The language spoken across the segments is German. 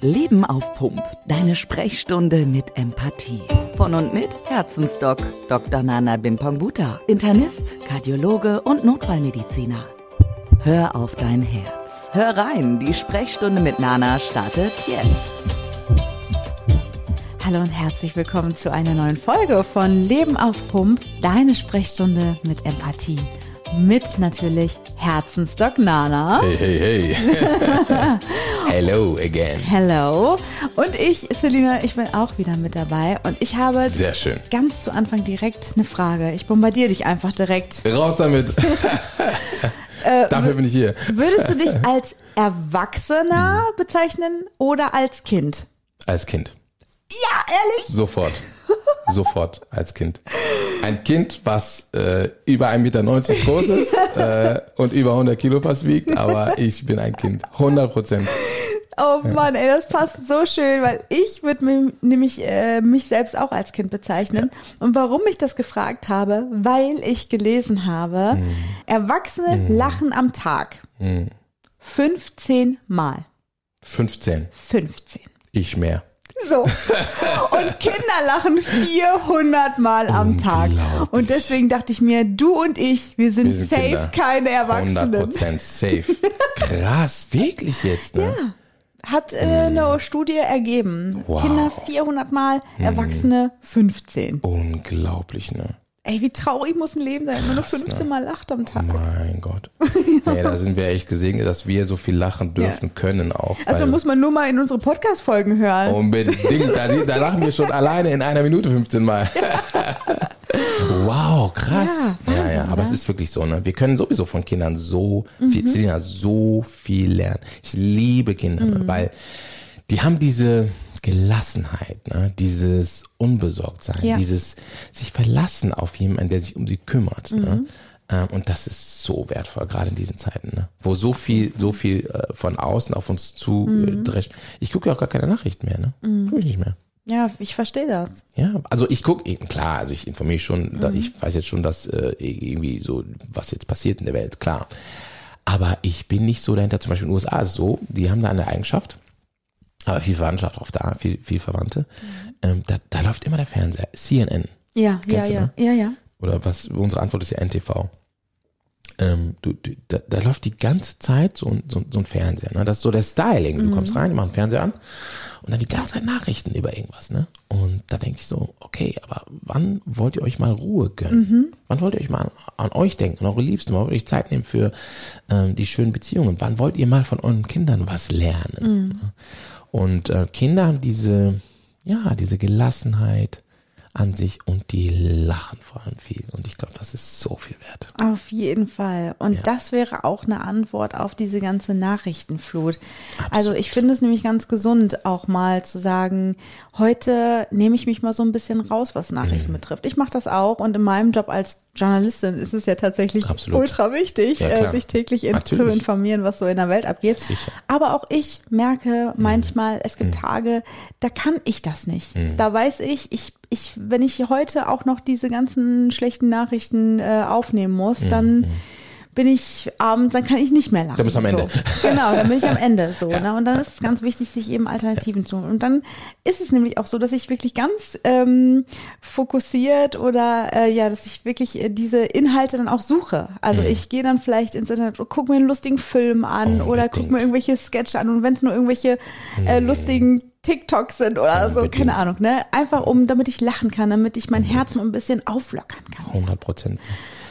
Leben auf Pump. Deine Sprechstunde mit Empathie. Von und mit Herzensdoc Dr. Nana Bimpangbuta. Internist, Kardiologe und Notfallmediziner. Hör auf dein Herz. Hör rein, die Sprechstunde mit Nana startet jetzt. Hallo und herzlich willkommen zu einer neuen Folge von Leben auf Pump, deine Sprechstunde mit Empathie. Mit natürlich Herzensdoc Nana. Hey, hey, hey. Hello again. Hello. Und ich, Selina, ich bin auch wieder mit dabei. Und ich habe Sehr schön. ganz zu Anfang direkt eine Frage. Ich bombardiere dich einfach direkt. Raus damit. Äh, Dafür bin ich hier. Würdest du dich als Erwachsener Hm. bezeichnen oder als Kind? Als Kind. Ja, ehrlich? Sofort. Sofort als Kind. Ein Kind, was äh, über 1,90 Meter groß ist äh, und über 100 Kilo fast wiegt, aber ich bin ein Kind. 100 Prozent. Oh Mann, ey, das passt so schön, weil ich würde mir nämlich äh, mich selbst auch als Kind bezeichnen. Und warum ich das gefragt habe, weil ich gelesen habe, Mhm. Erwachsene lachen am Tag 15 Mal. 15. 15. Ich mehr. So. Und Kinder lachen 400 Mal am Tag. Und deswegen dachte ich mir, du und ich, wir sind, Wir sind safe Kinder. keine 100 Erwachsenen. Prozent safe. Krass, wirklich jetzt, ne? Hat äh, eine Studie ergeben. Wow. Kinder 400 Mal, Erwachsene 15. Unglaublich, ne? Ey, wie traurig muss ein Leben sein, wenn man nur Krass, 15 Mal lacht am Tag. Mein Gott. Nee, da sind wir echt gesegnet, dass wir so viel lachen dürfen können auch. Also muss man nur mal in unsere Podcast-Folgen hören. Unbedingt. Da, da lachen wir schon alleine in einer Minute 15 Mal. wow, krass. Ja, Ja, ja, Wahnsinn, aber ne? es ist wirklich so, ne? Wir können sowieso von Kindern so Mhm. viel, Selina, so viel lernen. Ich liebe Kinder, Mhm. ne? weil die haben diese Gelassenheit, ne? dieses Unbesorgtsein, Ja. dieses sich verlassen auf jemanden, der sich um sie kümmert. Ne? Mhm. Ähm, Und das ist so wertvoll, gerade in diesen Zeiten, ne? wo so viel, so viel äh, von außen auf uns zu Mhm. drescht. Ich gucke ja auch gar keine Nachrichten mehr, ne? Guck ich nicht mehr. Ja, ich verstehe das. Ja, also ich gucke, klar, also ich informiere mich schon, Mhm. ich weiß jetzt schon, dass äh, irgendwie so, was jetzt passiert in der Welt, klar. Aber ich bin nicht so dahinter, zum Beispiel in den USA ist es so, die haben da eine Eigenschaft, aber viel Verwandtschaft auch da, viel, viel Verwandte. Mhm. Ähm, da, da läuft immer der Fernseher, CNN. Ja, ja, Kennst du, ja, ne? ja, ja. Oder was, unsere Antwort ist ja NTV. Ähm, du, du, da, da läuft die ganze Zeit so, ein- so, so ein Fernseher. Ne? Das ist so der Styling. Du kommst rein, die machen Fernseher an und dann die ganze Zeit Nachrichten über irgendwas. Ne? Und da denke ich so, okay, aber wann wollt ihr euch mal Ruhe gönnen? Wann wollt ihr euch mal an, an euch denken, an eure Liebsten? Wann wollt ihr euch Zeit nehmen für ähm, die schönen Beziehungen? Wann wollt ihr mal von euren Kindern was lernen? Und äh, Kinder haben diese, ja, diese Gelassenheit an sich und die lachen vor allem viel. Und ich glaube, das ist so viel wert. Auf jeden Fall. Und Ja. das wäre auch eine Antwort auf diese ganze Nachrichtenflut. Also ich finde es nämlich ganz gesund, auch mal zu sagen, heute nehme ich mich mal so ein bisschen raus, was Nachrichten Mhm. betrifft. Ich mache das auch und in meinem Job als Journalistin ist es ja tatsächlich Absolut. ultra wichtig, Ja, äh, sich täglich in, zu informieren, was so in der Welt abgeht. Sicher. Aber auch ich merke Mhm. manchmal, es gibt Tage, da kann ich das nicht. Da weiß ich, ich, ich, wenn ich heute auch noch diese ganzen schlechten Nachrichten äh, aufnehmen muss, dann bin ich abends, dann kann ich nicht mehr lachen. Dann bist du am Ende. So. Genau, dann bin ich am Ende so. Ne? Und dann ist es ganz wichtig, sich eben Alternativen zu holen. Und dann ist es nämlich auch so, dass ich wirklich ganz ähm, fokussiert oder äh, ja, dass ich wirklich äh, diese Inhalte dann auch suche. Also Mhm. ich gehe dann vielleicht ins Internet und gucke mir einen lustigen Film an oder Unbedingt. gucke mir irgendwelche Sketche an und wenn es nur irgendwelche äh, lustigen TikToks sind oder so, Unbedingt. keine Ahnung, ne? Einfach um, damit ich lachen kann, damit ich mein Herz mal ein bisschen auflockern kann. 100 Prozent.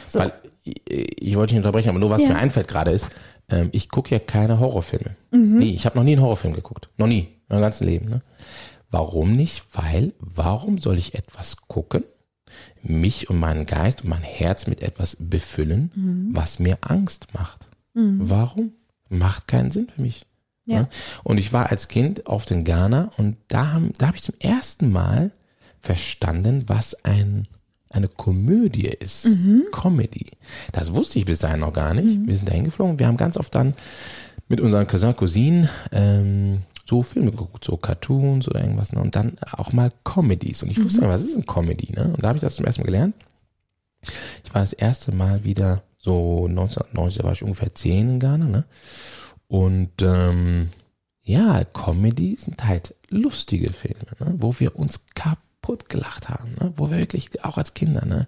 So. Weil ich, ich wollte nicht unterbrechen, aber nur was Ja. mir einfällt gerade ist, ähm, ich gucke ja keine Horrorfilme. Mhm. Nie. Ich habe noch nie einen Horrorfilm geguckt. Noch nie. In meinem ganzen Leben. Ne? Warum nicht? Weil, warum soll ich etwas gucken, mich und meinen Geist und mein Herz mit etwas befüllen, Mhm. was mir Angst macht? Warum? Macht keinen Sinn für mich. Ja. Ne? Und ich war als Kind oft in Ghana und da, haben, da habe ich zum ersten Mal verstanden, was ein, eine Komödie ist. Mhm. Comedy. Das wusste ich bis dahin noch gar nicht. Wir sind da hingeflogen. Wir haben ganz oft dann mit unseren Cousin, Cousinen ähm, so Filme geguckt, so Cartoons oder irgendwas. Ne? Und dann auch mal Comedies. Und ich wusste nicht, was ist ein Comedy? Ne? Und da habe ich das zum ersten Mal gelernt. Ich war das erste Mal wieder so 1990, da war ich ungefähr zehn in Ghana. Ne? Und ähm, ja, Comedy sind halt lustige Filme, ne? wo wir uns kaputt gelacht haben, ne? wo wir wirklich, auch als Kinder, ne?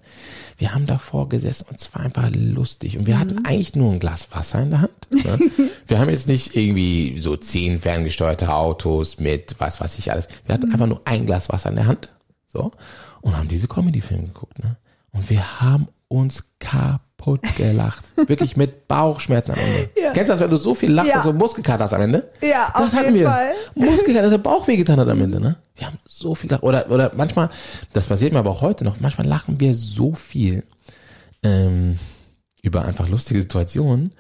wir haben davor gesessen und es war einfach lustig und wir Mhm. hatten eigentlich nur ein Glas Wasser in der Hand. Ne? wir haben jetzt nicht irgendwie so zehn ferngesteuerte Autos mit was weiß ich alles. Wir Mhm. hatten einfach nur ein Glas Wasser in der Hand, so, und haben diese Comedy-Filme geguckt, ne? Und wir haben uns kaputt gelacht. Wirklich mit Bauchschmerzen am Ende. Ja. Kennst du das, wenn du so viel lachst, Ja. dass du Muskelkater hast am Ende? Ja, das auf hatten jeden wir. Fall. Muskelkater, dass der Bauch wehgetan hat am Ende, ne? Wir haben so viel gelacht. Oder, oder manchmal, das passiert mir aber auch heute noch, manchmal lachen wir so viel ähm, über einfach lustige Situationen,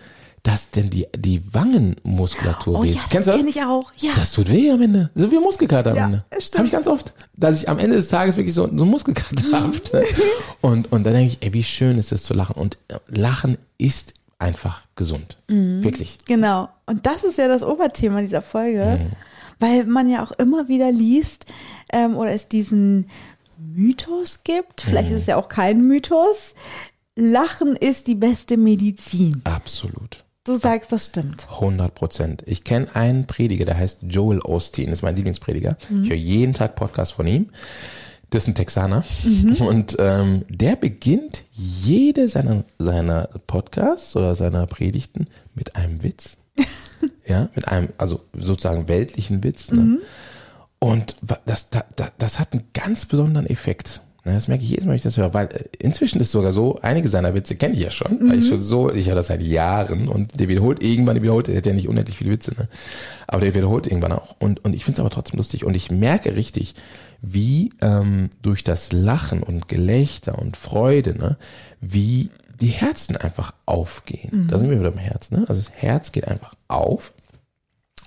dass denn die, die Wangenmuskulatur Oh weht. ja, das Kennst du das? kenne ich auch. Ja. Das tut weh am Ende. So wie Muskelkater am Ja, Ende. stimmt. Habe ich ganz oft. Dass ich am Ende des Tages wirklich so, so einen Muskelkater habe. Ne? Und, und dann denke ich, ey, wie schön ist es zu lachen. Und äh, Lachen ist einfach gesund. Mhm. Wirklich. Genau. Und das ist ja das Oberthema dieser Folge, Mhm. weil man ja auch immer wieder liest ähm, oder es diesen Mythos gibt. Vielleicht Mhm. ist es ja auch kein Mythos. Lachen ist die beste Medizin. Absolut. Du sagst, das stimmt. 100 Prozent. Ich kenne einen Prediger, der heißt Joel Osteen, das ist mein Lieblingsprediger. Ich höre jeden Tag Podcast von ihm. Das ist ein Texaner. Und ähm, der beginnt jede seiner, seiner Podcasts oder seiner Predigten mit einem Witz. ja, mit einem, also sozusagen weltlichen Witz. Ne? Und wa- das, da, da, das hat einen ganz besonderen Effekt. Das merke ich jedes Mal, wenn ich das höre, weil äh, inzwischen ist sogar so, einige seiner Witze kenne ich ja schon, weil ich schon so, ich höre das seit Jahren und der wiederholt irgendwann, der wiederholt, der hat ja nicht unendlich viele Witze, ne? aber der wiederholt irgendwann auch und, und ich finde es aber trotzdem lustig und ich merke richtig, wie ähm, durch das Lachen und Gelächter und Freude, ne, wie die Herzen einfach aufgehen. Da sind wir wieder beim Herz, ne? Also das Herz geht einfach auf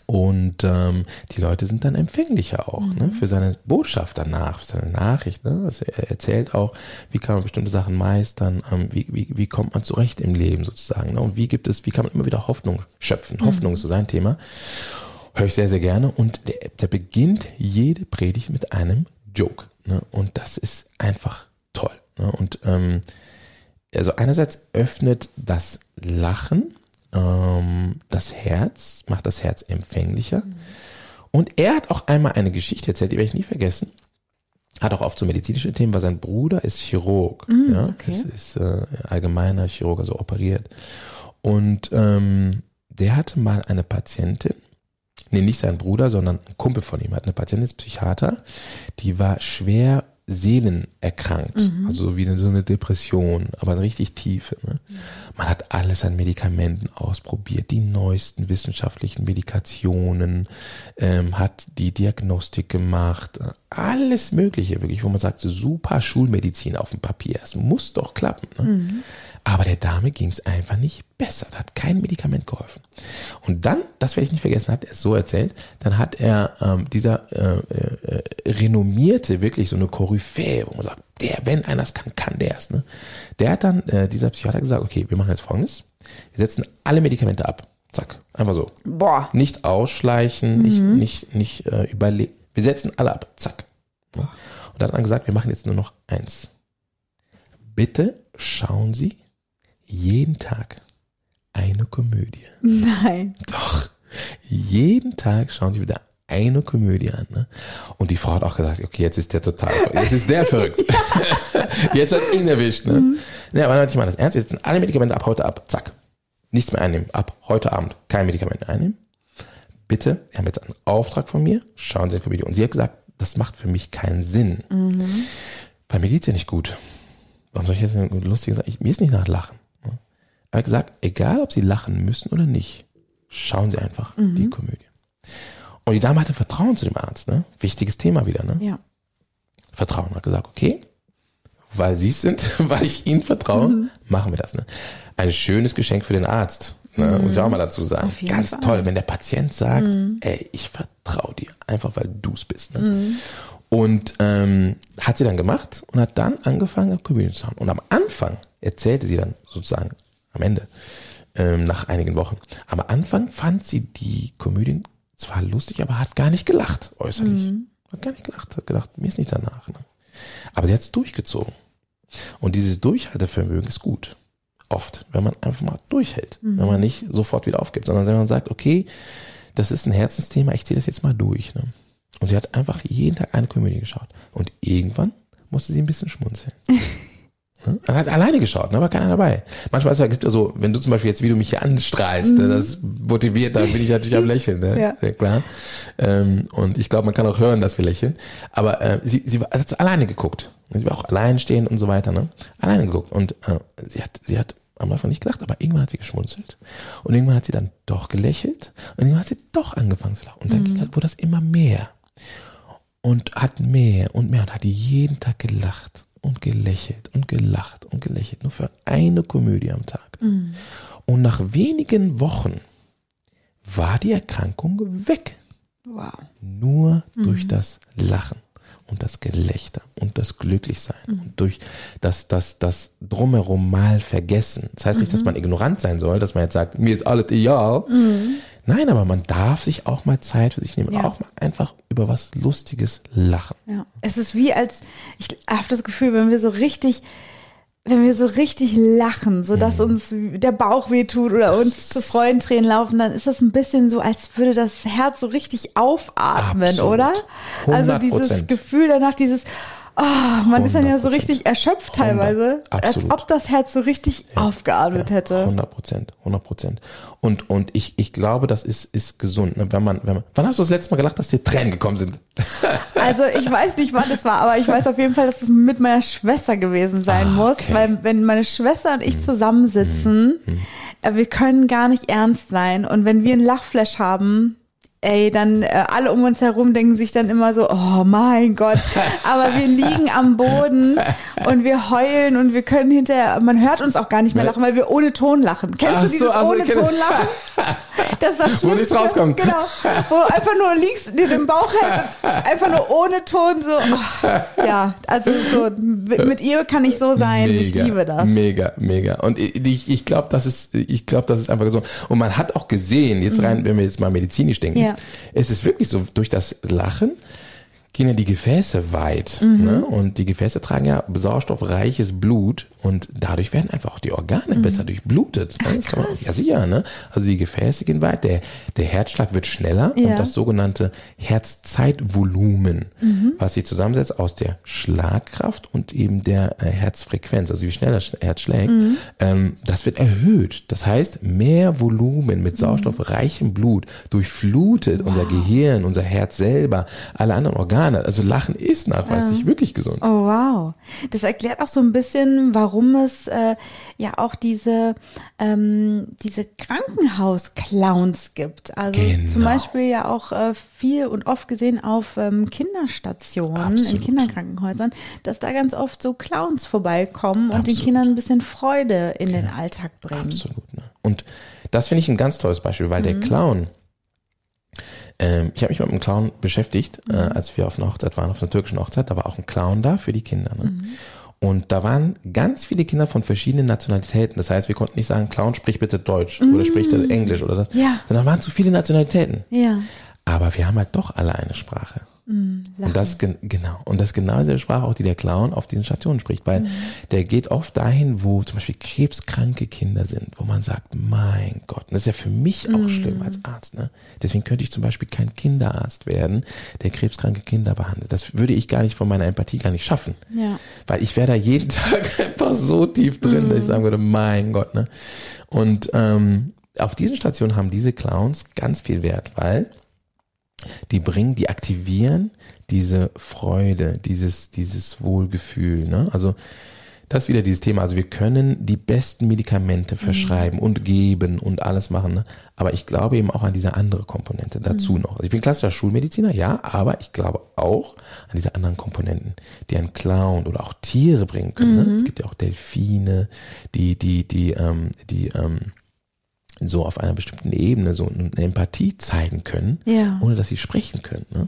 und ähm, die Leute sind dann empfänglicher auch ne, für seine Botschaft danach, für seine Nachricht. Ne? Also er erzählt auch, wie kann man bestimmte Sachen meistern, ähm, wie, wie, wie kommt man zurecht im Leben sozusagen. Ne? Und wie gibt es, wie kann man immer wieder Hoffnung schöpfen. Hoffnung ist so sein Thema. Höre ich sehr, sehr gerne. Und der, der beginnt jede Predigt mit einem Joke. Ne? Und das ist einfach toll. Ne? Und ähm, also einerseits öffnet das Lachen ähm, das Herz, macht das Herz empfänglicher. Und er hat auch einmal eine Geschichte erzählt, die werde ich nie vergessen. Hat auch oft so medizinische Themen, weil sein Bruder ist Chirurg. ja, okay. Das ist äh, allgemeiner Chirurg, also operiert. Und ähm, der hatte mal eine Patientin, nee, nicht sein Bruder, sondern ein Kumpel von ihm, hat eine Patientin, ist Psychiater, die war schwer seelenerkrankt, also so wie eine, so eine Depression, aber richtig tiefe. Ne? Man hat alles an Medikamenten ausprobiert, die neuesten wissenschaftlichen Medikationen, ähm, hat die Diagnostik gemacht, alles Mögliche, wirklich, wo man sagt, super Schulmedizin auf dem Papier, es muss doch klappen. Ne? Aber der Dame ging es einfach nicht besser. Da hat kein Medikament geholfen. Und dann, das werde ich nicht vergessen, hat er es so erzählt, dann hat er ähm, dieser äh, äh, renommierte, wirklich so eine Koryphäe, wo man sagt, der, wenn einer es kann, kann der es. Ne? Der hat dann, äh, dieser Psychiater gesagt, okay, wir machen jetzt folgendes. Wir setzen alle Medikamente ab. Zack, einfach so. Boah. Nicht ausschleichen, nicht, nicht, nicht äh, überlegen. Wir setzen alle ab. Zack. Ja. Und dann hat er gesagt, wir machen jetzt nur noch eins. Bitte schauen Sie jeden Tag eine Komödie. Nein. Doch. Jeden Tag schauen Sie wieder eine Komödie an. Ne? Und die Frau hat auch gesagt, okay, jetzt ist der total, jetzt ist der verrückt. jetzt hat ihn erwischt. Ne? Ja, aber ich meine das ernst, wir setzen alle Medikamente ab, heute ab, zack. Nichts mehr einnehmen, ab heute Abend kein Medikament einnehmen. Bitte, wir haben jetzt einen Auftrag von mir, schauen Sie eine Komödie. Und sie hat gesagt, das macht für mich keinen Sinn. Weil mir geht's ja nicht gut. Warum soll ich jetzt eine lustige Sache? Ich, mir ist nicht nach Lachen. Er hat gesagt, egal ob Sie lachen müssen oder nicht, schauen Sie einfach die Komödie. Und die Dame hatte Vertrauen zu dem Arzt, ne? Wichtiges Thema wieder, ne? Ja. Vertrauen. Hat gesagt, okay, weil Sie es sind, weil ich Ihnen vertraue, Mhm. machen wir das. Ne? Ein schönes Geschenk für den Arzt, ne? muss ich auch mal dazu sagen. Mhm. Ganz Fall. Mhm. toll, wenn der Patient sagt, ey, ich vertraue dir, einfach weil du es bist. Ne? Und ähm, hat sie dann gemacht und hat dann angefangen, Komödien zu haben. Und am Anfang erzählte sie dann sozusagen, am Ende, ähm, nach einigen Wochen, am Anfang fand sie die Komödien zwar lustig, aber hat gar nicht gelacht, äußerlich. Hat gar nicht gelacht, hat gedacht, mir ist nicht danach. Ne? Aber sie hat es durchgezogen. Und dieses Durchhaltevermögen ist gut. Oft, wenn man einfach mal durchhält. Wenn man nicht sofort wieder aufgibt, sondern wenn man sagt, okay, das ist ein Herzensthema, ich ziehe das jetzt mal durch. Ne? Und sie hat einfach jeden Tag eine Komödie geschaut. Und irgendwann musste sie ein bisschen schmunzeln. Ne? Er hat alleine geschaut, ne? war keiner dabei. Manchmal ist es ja so, wenn du zum Beispiel jetzt, wie du mich hier anstrahlst, ne? das motiviert, dann bin ich natürlich am Lächeln, ne? Ja. Sehr klar. Ähm, und ich glaube, man kann auch hören, dass wir lächeln. Aber äh, sie, sie war, hat alleine geguckt. Sie war auch allein stehen und so weiter, ne? Alleine geguckt. Und äh, sie hat, sie hat am Anfang nicht gelacht, aber irgendwann hat sie geschmunzelt. Und irgendwann hat sie dann doch gelächelt. Und irgendwann hat sie doch angefangen zu lachen. Und dann ging halt, wurde das immer mehr. Und hat mehr und mehr und hat jeden Tag gelacht und gelächelt und gelacht und gelächelt. Nur für eine Komödie am Tag. Und nach wenigen Wochen war die Erkrankung weg. Wow. Nur durch das Lachen und das Gelächter und das Glücklichsein und durch das, das, das drumherum mal vergessen. Das heißt nicht, dass man ignorant sein soll, dass man jetzt sagt, mir ist alles egal. Nein, aber man darf sich auch mal Zeit für sich nehmen, Ja. auch mal einfach über was Lustiges lachen. Ja. Es ist wie als, ich habe das Gefühl, wenn wir so richtig, wenn wir so richtig lachen, so dass uns der Bauch wehtut oder uns zu Freudentränen laufen, dann ist das ein bisschen so, als würde das Herz so richtig aufatmen, Absolut. oder? Also 100%. dieses Gefühl danach, dieses, oh, man ist dann ja so 100%. richtig erschöpft teilweise, 100, als ob das Herz so richtig aufgeatmet hätte. 100 Prozent, 100 Prozent. Und, und ich, ich glaube, das ist, ist gesund. Ne? Wenn man, wenn man, wann hast du das letzte Mal gelacht, dass dir Tränen gekommen sind? Also ich weiß nicht, wann es war, aber ich weiß auf jeden Fall, dass es mit meiner Schwester gewesen sein Ah, muss, okay. weil wenn meine Schwester und ich zusammensitzen, äh, wir können gar nicht ernst sein und wenn wir einen Lachflash haben, ey, dann äh, alle um uns herum denken sich dann immer so, oh mein Gott, aber wir liegen am Boden und wir heulen und wir können hinterher, man hört uns auch gar nicht mehr lachen, weil wir ohne Ton lachen. Kennst Ach du so, dieses also, ohne Ton lachen? Das ist das Wo nichts Schlimmste. rauskommt. Genau. Wo du einfach nur liegst, dir den Bauch hältst und einfach nur ohne Ton so. Oh, ja, also so mit, ihr kann ich so sein. ich liebe das. Mega, mega. Und ich, ich glaube, das ist, ich glaube, das ist einfach so. Und man hat auch gesehen, jetzt rein, wenn wir jetzt mal medizinisch denken, Mhm. Ja. es ist wirklich so, durch das Lachen gehen ja die Gefäße weit. Mhm. Ne? Und die Gefäße tragen ja sauerstoffreiches Blut und dadurch werden einfach auch die Organe Mhm. besser durchblutet. Ne? Das kann man, ja, sicher, ne? Also die Gefäße gehen weit, der, der Herzschlag wird schneller Ja. und das sogenannte Herzzeitvolumen, Mhm. was sich zusammensetzt aus der Schlagkraft und eben der äh, Herzfrequenz, also wie schnell das Herz schlägt, Mhm. ähm, das wird erhöht. Das heißt, mehr Volumen Mhm. mit sauerstoffreichem Blut durchflutet unser Gehirn, unser Herz selber, alle anderen Organe. Also Lachen ist nachweislich wirklich gesund. Oh wow. Das erklärt auch so ein bisschen, warum es äh, ja auch diese, ähm, diese Krankenhausclowns gibt. Also Genau. zum Beispiel ja auch äh, viel und oft gesehen auf ähm, Kinderstationen, in Absolut. Kinderkrankenhäusern, dass da ganz oft so Clowns vorbeikommen und den Absolut. Kindern ein bisschen Freude in den Alltag bringen. Absolut. Ne? Und das finde ich ein ganz tolles Beispiel, weil Mhm. der Clown, ähm, ich habe mich mit einem Clown beschäftigt, äh, Mhm. als wir auf einer Hochzeit waren, auf einer türkischen Hochzeit, da war auch ein Clown da für die Kinder. Ne? Mhm. Und da waren ganz viele Kinder von verschiedenen Nationalitäten. Das heißt, wir konnten nicht sagen, Clown sprich bitte Deutsch oder sprich bitte Englisch oder das. Ja. Sondern da waren zu viele Nationalitäten. Ja. Aber wir haben halt doch alle eine Sprache. Und das genau. Und das genau diese Sprache auch, die der Clown auf diesen Stationen spricht, weil der geht oft dahin, wo zum Beispiel krebskranke Kinder sind, wo man sagt, mein Gott, das ist ja für mich auch schlimm als Arzt, ne? Deswegen könnte ich zum Beispiel kein Kinderarzt werden, der krebskranke Kinder behandelt. Das würde ich gar nicht von meiner Empathie gar nicht schaffen. Ja. Weil ich wäre da jeden Tag einfach so tief drin, dass ich sagen würde, mein Gott, ne? Und ähm, auf diesen Stationen haben diese Clowns ganz viel Wert, weil die bringen, die aktivieren diese Freude, dieses, dieses Wohlgefühl. Ne? Also das ist wieder dieses Thema. Also wir können die besten Medikamente verschreiben und geben und alles machen. Ne? Aber ich glaube eben auch an diese andere Komponente dazu noch. Also ich bin klassischer Schulmediziner, ja, aber ich glaube auch an diese anderen Komponenten, die ein Clown oder auch Tiere bringen können. Ne? Es gibt ja auch Delfine, die, die, die, ähm, die, ähm, so auf einer bestimmten Ebene so eine Empathie zeigen können, Ja. ohne dass sie sprechen können. Ne?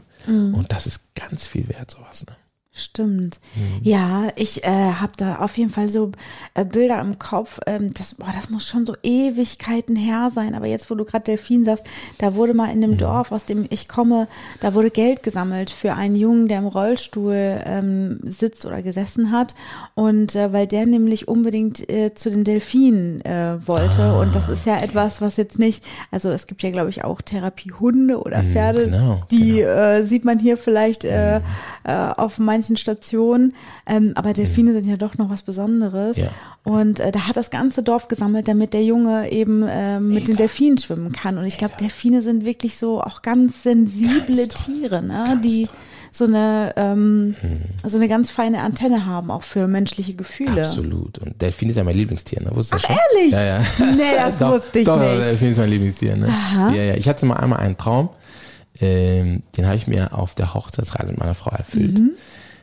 Und das ist ganz viel wert, sowas. Ne? Stimmt. Ja, ich äh, habe da auf jeden Fall so äh, Bilder im Kopf. Ähm, das, boah, das muss schon so Ewigkeiten her sein. Aber jetzt, wo du gerade Delfin sagst, da wurde mal in dem Dorf, aus dem ich komme, da wurde Geld gesammelt für einen Jungen, der im Rollstuhl ähm, sitzt oder gesessen hat. Und äh, weil der nämlich unbedingt äh, zu den Delfinen äh, wollte. Ah. Und das ist ja etwas, was jetzt nicht, also es gibt ja, glaube ich, auch Therapiehunde oder Pferde, genau, die äh, sieht man hier vielleicht äh, äh, auf manchen Stationen. Ähm, aber Delfine sind ja doch noch was Besonderes. Ja. Und äh, da hat das ganze Dorf gesammelt, damit der Junge eben äh, mit den Delfinen schwimmen kann. Und ich glaube, Delfine sind wirklich so auch ganz sensible Ganz. Tiere, ne? die so eine ähm, Hm. so eine ganz feine Antenne haben, auch für menschliche Gefühle. Absolut. Und Delfin ist ja mein Lieblingstier, ne? Wusstest du Ach, schon? ehrlich? Ja, ja. Nee, das doch, wusste ich doch, nicht. Delfin ist mein Lieblingstier, ne? Ja, ja. Ich hatte mal einmal einen Traum, ähm, den habe ich mir auf der Hochzeitsreise mit meiner Frau erfüllt. Mhm.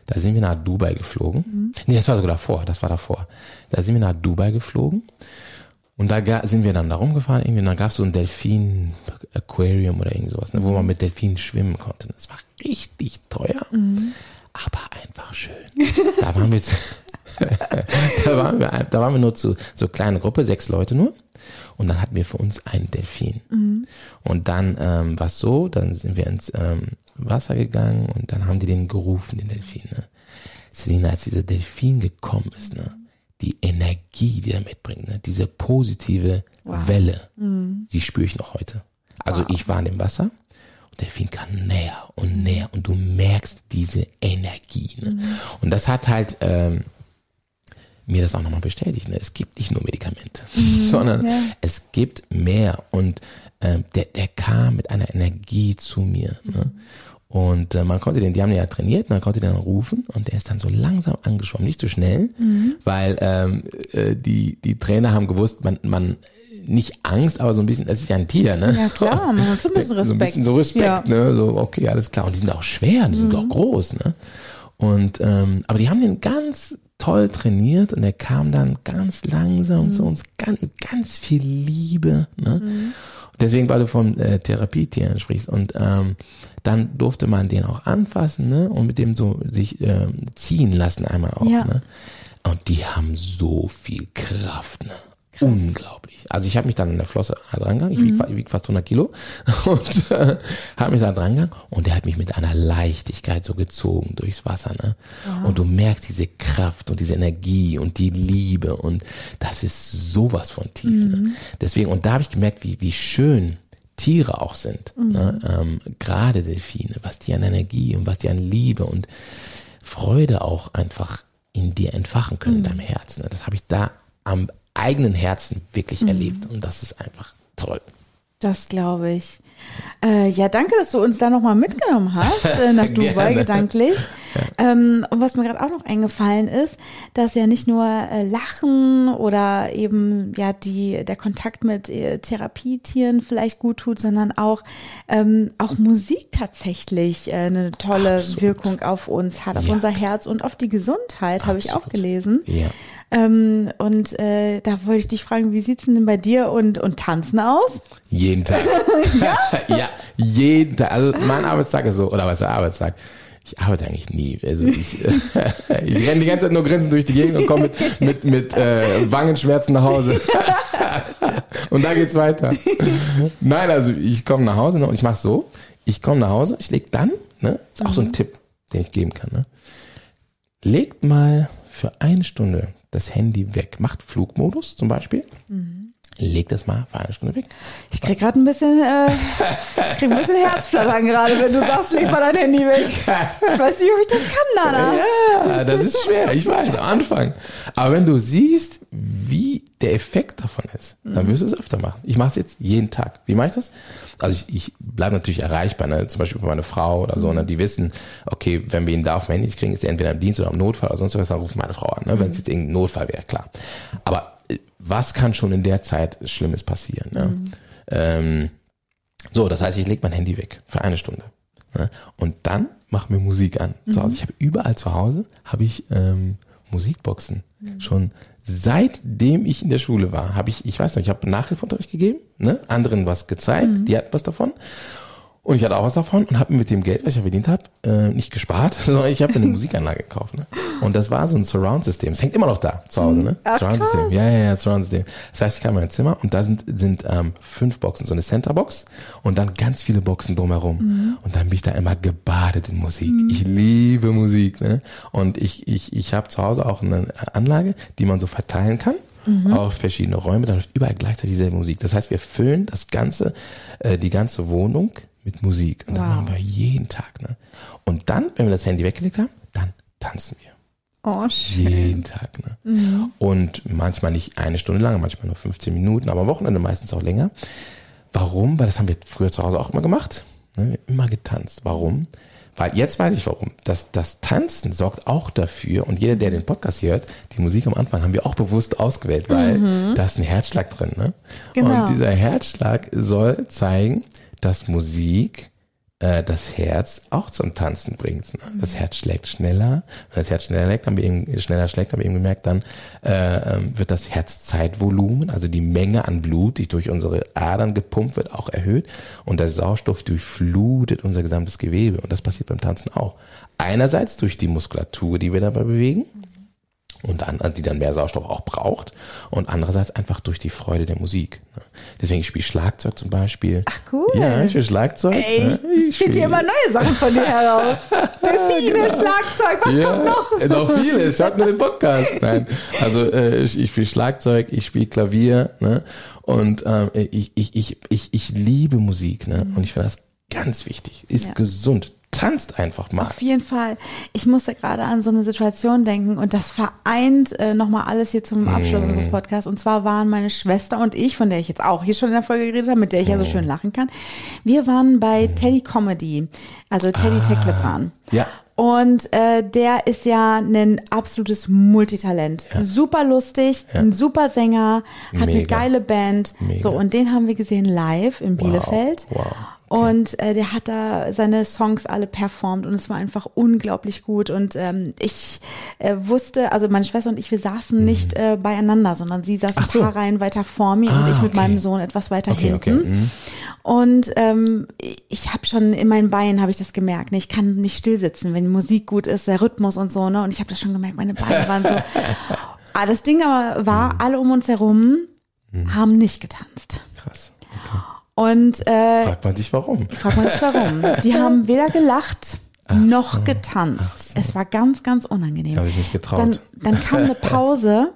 Da sind wir nach Dubai geflogen. Nee, das war sogar davor, das war davor. Da sind wir nach Dubai geflogen. Und da sind wir dann da rumgefahren, irgendwie, und dann gab es so ein Delfin-Aquarium oder irgend sowas, ne, wo man mit Delfinen schwimmen konnte. Das war richtig teuer, aber einfach schön. Da waren wir, da waren wir, da waren wir nur zu so kleine Gruppe, sechs Leute nur. Und dann hatten wir für uns einen Delfin. Und dann ähm, war es so, dann sind wir ins ähm, Wasser gegangen und dann haben die den gerufen, den Delfin. Ne? Selina, als dieser Delfin gekommen ist, ne? die Energie, die er mitbringt, ne? diese positive Welle, die spüre ich noch heute. Also ich war in dem Wasser und der Delfin kam näher und näher und du merkst diese Energie. Ne? Und das hat halt ähm, mir das auch nochmal bestätigt. Ne? Es gibt nicht nur Medikamente, sondern ja. es gibt mehr. Und ähm, der, der kam mit einer Energie zu mir. Ne? Und äh, man konnte den, die haben ja trainiert, man konnte den dann rufen und der ist dann so langsam angeschwommen, nicht zu schnell, weil ähm, äh, die, die Trainer haben gewusst, man, man nicht Angst, aber so ein bisschen, das ist ja ein Tier, ne? Ja, klar, man hat so ein bisschen So ein Respekt. bisschen so Respekt, Ja. ne? So, okay, alles klar. Und die sind auch schwer, die sind auch groß, ne? Und ähm, aber die haben den ganz toll trainiert und er kam dann ganz langsam zu uns, ganz, ganz viel Liebe, ne? Und Deswegen, weil du von äh, Therapietieren sprichst. Und ähm, dann durfte man den auch anfassen, ne? Und mit dem so sich ähm, ziehen lassen einmal auch, Ja. ne? Und die haben so viel Kraft, ne? Unglaublich. Also ich habe mich dann an der Flosse drangegangen, ich wieg, ich wieg fast 100 Kilo und äh, habe mich da drangegangen und der hat mich mit einer Leichtigkeit so gezogen durchs Wasser. Ne? Und du merkst diese Kraft und diese Energie und die Liebe und das ist sowas von tief. Ne? Deswegen, und da habe ich gemerkt, wie, wie schön Tiere auch sind. Ne? Ähm, Gerade Delfine, was die an Energie und was die an Liebe und Freude auch einfach in dir entfachen können, in deinem Herzen. Ne? Das habe ich da am eigenen Herzen wirklich erlebt und das ist einfach toll. Das glaube ich. Äh, ja, danke, dass du uns da nochmal mitgenommen hast äh, nach Dubai gedanklich. Ähm, und was mir gerade auch noch eingefallen ist, dass ja nicht nur äh, Lachen oder eben ja die der Kontakt mit äh, Therapietieren vielleicht gut tut, sondern auch ähm, auch Musik tatsächlich äh, eine tolle Absolut. Wirkung auf uns hat, auf Ja. unser Herz und auf die Gesundheit, habe ich auch gelesen. Ja. Ähm, und äh, da wollte ich dich fragen, wie sieht's denn bei dir und und Tanzen aus? Jeden Tag. ja? jeden Tag. Also mein Arbeitstag ist so, oder was ist der Arbeitstag? Ich arbeite eigentlich nie. Also ich, ich renne die ganze Zeit nur grinsend durch die Gegend und komme mit, mit, mit äh, Wangenschmerzen nach Hause. und da geht's weiter. Nein, also ich komme nach Hause ne, und ich mache so. Ich komme nach Hause, ich leg dann, ne, ist auch so ein Tipp, den ich geben kann, ne. Legt mal für eine Stunde das Handy weg. Macht Flugmodus zum Beispiel. Legt das mal für eine Stunde weg. Ich krieg gerade ein bisschen, äh, krieg ein bisschen Herzflattern gerade, wenn du sagst, leg mal dein Handy weg. Ich weiß nicht, ob ich das kann, Nana. Ja, das ist schwer, ich weiß, am Anfang. Aber wenn du siehst, wie der Effekt davon ist, dann wirst du es öfter machen. Ich mache es jetzt jeden Tag. Wie mache ich das? Also ich, ich bleibe natürlich erreichbar, ne? zum Beispiel für meine Frau oder so, ne? die wissen, okay, wenn wir ihn da auf dem Handy kriegen, ist er entweder im Dienst oder im Notfall oder sonst was, dann ruft meine Frau an, ne? wenn es jetzt irgendein Notfall wäre, klar. Aber äh, was kann schon in der Zeit Schlimmes passieren? Ne? Ähm, so, das heißt, ich lege mein Handy weg für eine Stunde. Ne? Und dann machen wir Musik an. Zu Hause. Ich habe überall zu Hause habe ich ähm, Musikboxen. Schon seitdem ich in der Schule war, habe ich, ich weiß noch, ich habe Nachhilfeunterricht gegeben, ne? anderen was gezeigt, die hatten was davon. Und ich hatte auch was davon und habe mit dem Geld, was ich verdient habe, äh, nicht gespart, sondern ich habe eine Musikanlage gekauft. Ne? Und das war so ein Surround-System. Es hängt immer noch da zu Hause, ne? Surround-System. Ja, ja, ja, Surround-System. Das heißt, ich kam in mein Zimmer und da sind, sind ähm, fünf Boxen, so eine Center-Box und dann ganz viele Boxen drumherum. Mhm. Und dann bin ich da immer gebadet in Musik. Ich liebe Musik, ne? Und ich, ich, ich habe zu Hause auch eine Anlage, die man so verteilen kann Mhm. auf verschiedene Räume, da läuft überall gleichzeitig dieselbe Musik. Das heißt, wir füllen das ganze, äh, die ganze Wohnung mit Musik. Und dann Wow. machen wir jeden Tag. Ne? Und dann, wenn wir das Handy weggelegt haben, dann tanzen wir. Oh, schön. Jeden Tag. Ne? Und manchmal nicht eine Stunde lang, manchmal nur 15 Minuten, aber am Wochenende meistens auch länger. Warum? Weil das haben wir früher zu Hause auch immer gemacht. Ne? Wir haben immer getanzt. Warum? Weil jetzt weiß ich warum. Das, das Tanzen sorgt auch dafür, und jeder, der den Podcast hier hört, die Musik am Anfang haben wir auch bewusst ausgewählt, weil da ist ein Herzschlag drin. Ne? Genau. Und dieser Herzschlag soll zeigen, dass Musik äh, das Herz auch zum Tanzen bringt. Ne? Das Herz schlägt schneller. Wenn das Herz schneller schlägt, haben wir eben, schneller schlägt, haben wir eben gemerkt, dann äh, ähm, wird das Herzzeitvolumen, also die Menge an Blut, die durch unsere Adern gepumpt wird, auch erhöht. Und der Sauerstoff durchflutet unser gesamtes Gewebe. Und das passiert beim Tanzen auch. Einerseits durch die Muskulatur, die wir dabei bewegen und dann, die dann mehr Sauerstoff auch braucht und andererseits einfach durch die Freude der Musik. ne. Deswegen ich spiele Schlagzeug zum Beispiel. Ach, cool. Ja, ich spiele Schlagzeug. Ey, ne. ich finde hier immer neue Sachen von dir heraus. Delfine, Schlagzeug, was ja, kommt noch? Noch vieles. Hört nur den Podcast. Nein, also äh, ich, ich spiele Schlagzeug, ich spiele Klavier, ne? Und ähm, ich, ich, ich, ich, ich liebe Musik, ne? Und ich finde das ganz wichtig. Ist Ja. gesund. Tanzt einfach mal. Auf jeden Fall. Ich musste gerade an so eine Situation denken und das vereint äh, nochmal alles hier zum Abschluss Mhm. unseres Podcasts. Und zwar waren meine Schwester und ich, von der ich jetzt auch hier schon in der Folge geredet habe, mit der ich Mhm. ja so schön lachen kann. Wir waren bei Teddy Comedy, also Teddy Ah. Tecklebrand. Ja. Und äh, der ist ja ein absolutes Multitalent. Super lustig, ein super Sänger, hat eine Mega. geile Band. Mega. So, und den haben wir gesehen live in Bielefeld. Wow. Und äh, der hat da seine Songs alle performt und es war einfach unglaublich gut. Und ähm, ich äh, wusste, also meine Schwester und ich, wir saßen nicht äh, beieinander, sondern sie saß Mhm. Ach so. ein paar Reihen weiter vor mir und Ah, ich mit okay. meinem Sohn etwas weiter Okay, okay. hinten. Mhm. Und ähm, ich habe schon in meinen Beinen habe ich das gemerkt. Ne? Ich kann nicht still sitzen, wenn die Musik gut ist, der Rhythmus und so. Ne? Und ich habe das schon gemerkt, meine Beine waren so. ah, das Ding aber Mhm. war, alle um uns herum haben nicht getanzt. Krass. Und äh, Fragt man sich warum. Frag mal nicht warum. Die haben weder gelacht noch getanzt. Es war ganz, ganz unangenehm. Habe ich nicht getraut. Dann, dann kam eine Pause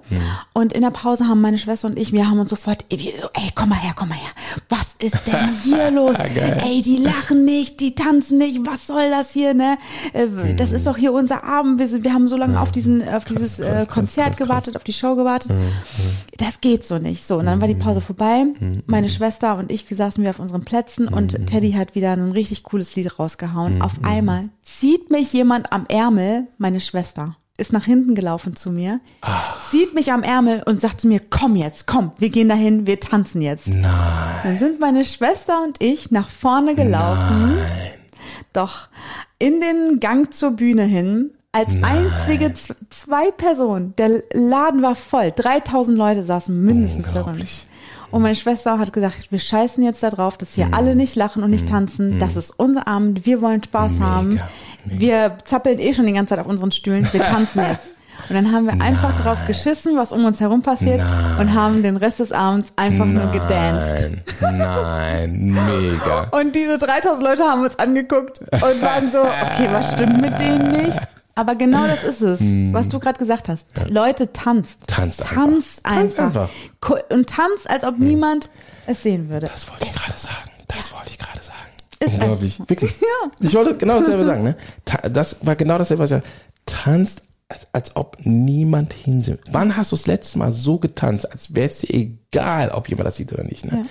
und in der Pause haben meine Schwester und ich, wir haben uns sofort, so, ey, komm mal her, komm mal her. Was ist denn hier los? Geil. Ey, die lachen nicht, die tanzen nicht, was soll das hier, ne? Äh, Das ist doch hier unser Abend. Wir, sind, wir haben so lange auf diesen, auf dieses krass, äh, krass, Konzert krass, krass. gewartet, auf die Show gewartet. Das geht so nicht. So, und dann war die Pause vorbei. Meine Schwester und ich, wir saßen wieder auf unseren Plätzen und Teddy hat wieder ein richtig cooles Lied rausgehauen. Auf einmal zieht mich jemand am Ärmel, meine Schwester ist nach hinten gelaufen zu mir, zieht mich am Ärmel und sagt zu mir, komm jetzt, komm, wir gehen dahin, wir tanzen jetzt. Nein. Dann sind meine Schwester und ich nach vorne gelaufen. Doch in den Gang zur Bühne hin, als einzige z- zwei Personen. Der Laden war voll. 3000 Leute saßen mindestens darin. Und meine Schwester hat gesagt, wir scheißen jetzt da drauf, dass hier alle nicht lachen und nicht tanzen. Das ist unser Abend. Wir wollen Spaß haben. Wir zappeln eh schon die ganze Zeit auf unseren Stühlen. Wir tanzen jetzt. Und dann haben wir einfach drauf geschissen, was um uns herum passiert und haben den Rest des Abends einfach nur gedanced. Nein, nein, mega. Und diese 3000 Leute haben uns angeguckt und waren so, okay, was stimmt mit denen nicht? Aber genau das ist es, was du gerade gesagt hast. Leute, tanzt. Tanzt einfach. Tanzt Tanzt einfach. einfach. Ku- Und tanzt, als ob niemand es sehen würde. Das wollte ich gerade sagen. Das wollte ich gerade sagen. Ist Unglaublich. Wirklich. Ich wollte genau dasselbe sagen. Ne? Das war genau dasselbe, was ich Tanzt, als, als ob niemand hinsieht. Wann hast du das letzte Mal so getanzt, als wäre es dir egal, ob jemand das sieht oder nicht? Ne? Ja.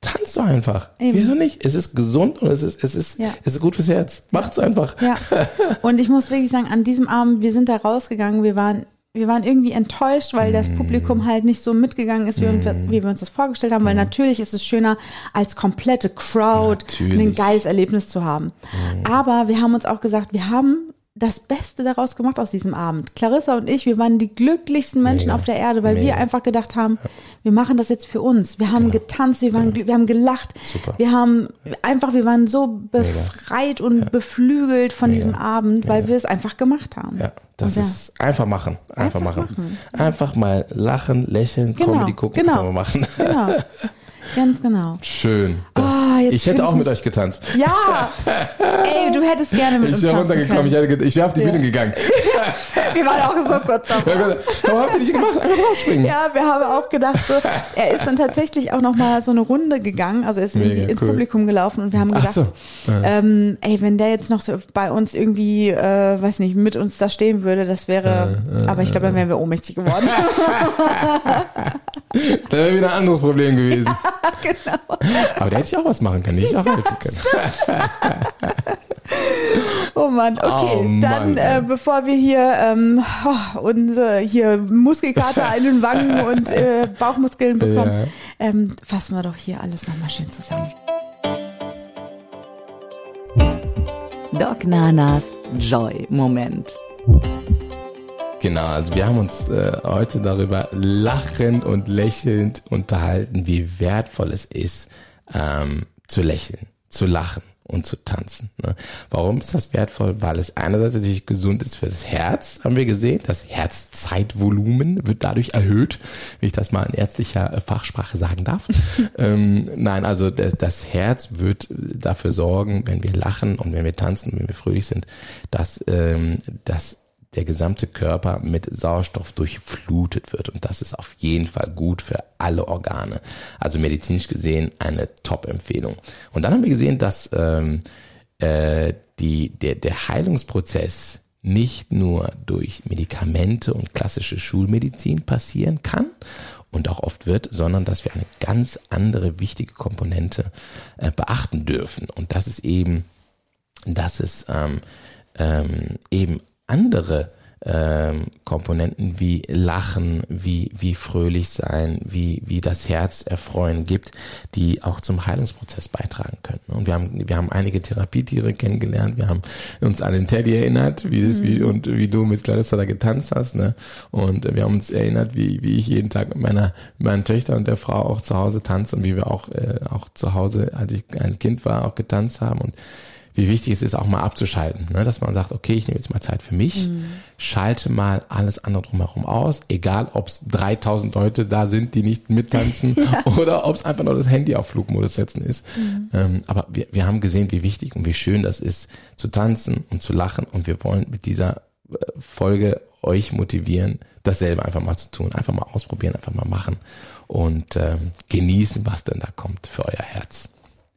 Tanzt doch einfach. Eben. Wieso nicht? Es ist gesund und es ist, es ist, Ja. es ist gut fürs Herz. Macht's einfach. Ja. Und ich muss wirklich sagen, an diesem Abend, wir sind da rausgegangen, wir waren, wir waren irgendwie enttäuscht, weil das Publikum halt nicht so mitgegangen ist, wie, uns, wie wir uns das vorgestellt haben, weil natürlich ist es schöner, als komplette Crowd. Natürlich. Ein geiles Erlebnis zu haben. Aber wir haben uns auch gesagt, wir haben das Beste daraus gemacht aus diesem Abend. Clarissa und ich, wir waren die glücklichsten Menschen Mega. auf der Erde, weil wir Mega. einfach gedacht haben, wir machen das jetzt für uns. Wir haben getanzt, wir, waren, gl- wir haben gelacht. Super. Wir haben einfach, wir waren so befreit und beflügelt von diesem Abend, weil wir es einfach gemacht haben. Ja, das Und ja. ist einfach machen. Einfach, Einfach machen. machen. Einfach mal lachen, lächeln, Genau, Comedy gucken, genau. man machen. Genau. Ganz genau. Schön. Das, Ah, jetzt ich hätte ich auch mit euch getanzt. Ja! Ey, du hättest gerne mit Ich uns wäre tanzen runtergekommen, ich, hätte, ich wäre auf die Bühne gegangen. Wir waren auch so kurz Ich davor. gesagt, Warum habt ihr nicht gemacht? Einfach draufspringen. Ja, wir haben auch gedacht, so, er ist dann tatsächlich auch noch mal so eine Runde gegangen, also er ist Mega ins cool. Publikum gelaufen und wir haben Ach gedacht, so. Ja. ähm, ey, wenn der jetzt noch so bei uns irgendwie, äh, weiß nicht, mit uns da stehen würde, das wäre, aber ich glaube, dann wären wir ohnmächtig geworden. Da wäre wieder ein anderes Problem gewesen. genau. Aber der hätte ich auch was machen können, ich auch helfen können. Oh Mann, okay, Oh Mann, dann äh, bevor wir hier ähm, oh, unsere hier Muskelkater in den Wangen und äh, Bauchmuskeln bekommen, ähm, fassen wir doch hier alles nochmal schön zusammen. Doc Nanas Joy-Moment. Genau, also wir haben uns äh, heute darüber lachend und lächelnd unterhalten, wie wertvoll es ist, ähm, zu lächeln, zu lachen und zu tanzen. Ne? Warum ist das wertvoll? Weil es einerseits natürlich gesund ist fürs Herz, haben wir gesehen. Das Herzzeitvolumen wird dadurch erhöht, wie ich das mal in ärztlicher äh, Fachsprache sagen darf. ähm, nein, also das, das Herz wird dafür sorgen, wenn wir lachen und wenn wir tanzen, wenn wir fröhlich sind, dass, ähm, dass der gesamte Körper mit Sauerstoff durchflutet wird. Und das ist auf jeden Fall gut für alle Organe. Also medizinisch gesehen eine Top-Empfehlung. Und dann haben wir gesehen, dass ähm, äh, die, der, der Heilungsprozess nicht nur durch Medikamente und klassische Schulmedizin passieren kann und auch oft wird, sondern dass wir eine ganz andere wichtige Komponente äh, beachten dürfen. Und das ist eben dass es ähm, ähm, eben andere ähm, Komponenten wie Lachen, wie, wie fröhlich sein, wie, wie das Herz erfreuen gibt, die auch zum Heilungsprozess beitragen können. Und wir haben, wir haben einige Therapietiere kennengelernt, wir haben uns an den Teddy erinnert, wie es, wie, und wie du mit Clarissa da getanzt hast, ne? Und wir haben uns erinnert, wie, wie ich jeden Tag mit meiner, mit meinen Töchtern und der Frau auch zu Hause tanze und wie wir auch, äh, auch zu Hause, als ich ein Kind war, auch getanzt haben und wie wichtig es ist, auch mal abzuschalten, ne? dass man sagt, okay, ich nehme jetzt mal Zeit für mich, schalte mal alles andere drumherum aus, egal ob es 3000 Leute da sind, die nicht mittanzen oder ob es einfach nur das Handy auf Flugmodus setzen ist. Ähm, aber wir, wir haben gesehen, wie wichtig und wie schön das ist, zu tanzen und zu lachen und wir wollen mit dieser äh, Folge euch motivieren, dasselbe einfach mal zu tun, einfach mal ausprobieren, einfach mal machen und ähm, genießen, was denn da kommt für euer Herz.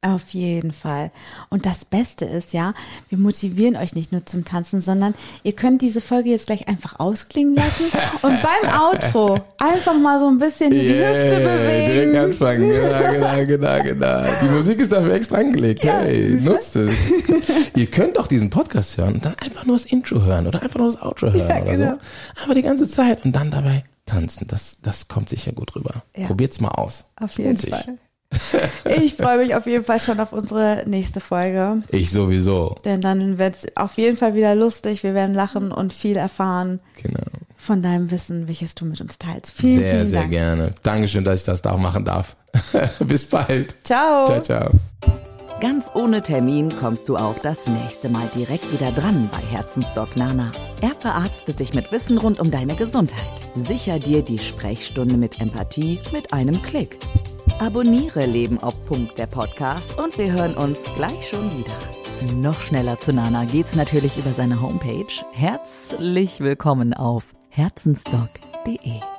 Auf jeden Fall. Und das Beste ist ja, wir motivieren euch nicht nur zum Tanzen, sondern ihr könnt diese Folge jetzt gleich einfach ausklingen lassen und beim Outro einfach mal so ein bisschen die Hüfte Direkt bewegen. anfangen, genau, genau, genau, genau. Die Musik ist dafür extra angelegt. hey, siehst du? nutzt es. Ihr könnt auch diesen Podcast hören und dann einfach nur das Intro hören oder einfach nur das Outro hören Ja, oder genau. so. Aber die ganze Zeit und dann dabei tanzen. Das, das kommt sicher gut rüber. Ja. Probiert's mal aus. Auf jeden. Fall. Ich freue mich auf jeden Fall schon auf unsere nächste Folge. Ich sowieso. Denn dann wird es auf jeden Fall wieder lustig. Wir werden lachen und viel erfahren Genau. von deinem Wissen, welches du mit uns teilst. Vielen, Sehr, vielen sehr Dank. gerne. Dankeschön, dass ich das da auch machen darf. Bis bald. Ciao. Ciao, ciao. Ganz ohne Termin kommst du auch das nächste Mal direkt wieder dran bei Herzensdoc Nana. Er verarztet dich mit Wissen rund um deine Gesundheit. Sicher dir die Sprechstunde mit Empathie mit einem Klick. Abonniere Leben auf Punkt der Podcast und wir hören uns gleich schon wieder. Noch schneller zu Nana geht's natürlich über seine Homepage. Herzlich willkommen auf herzensdoc.de.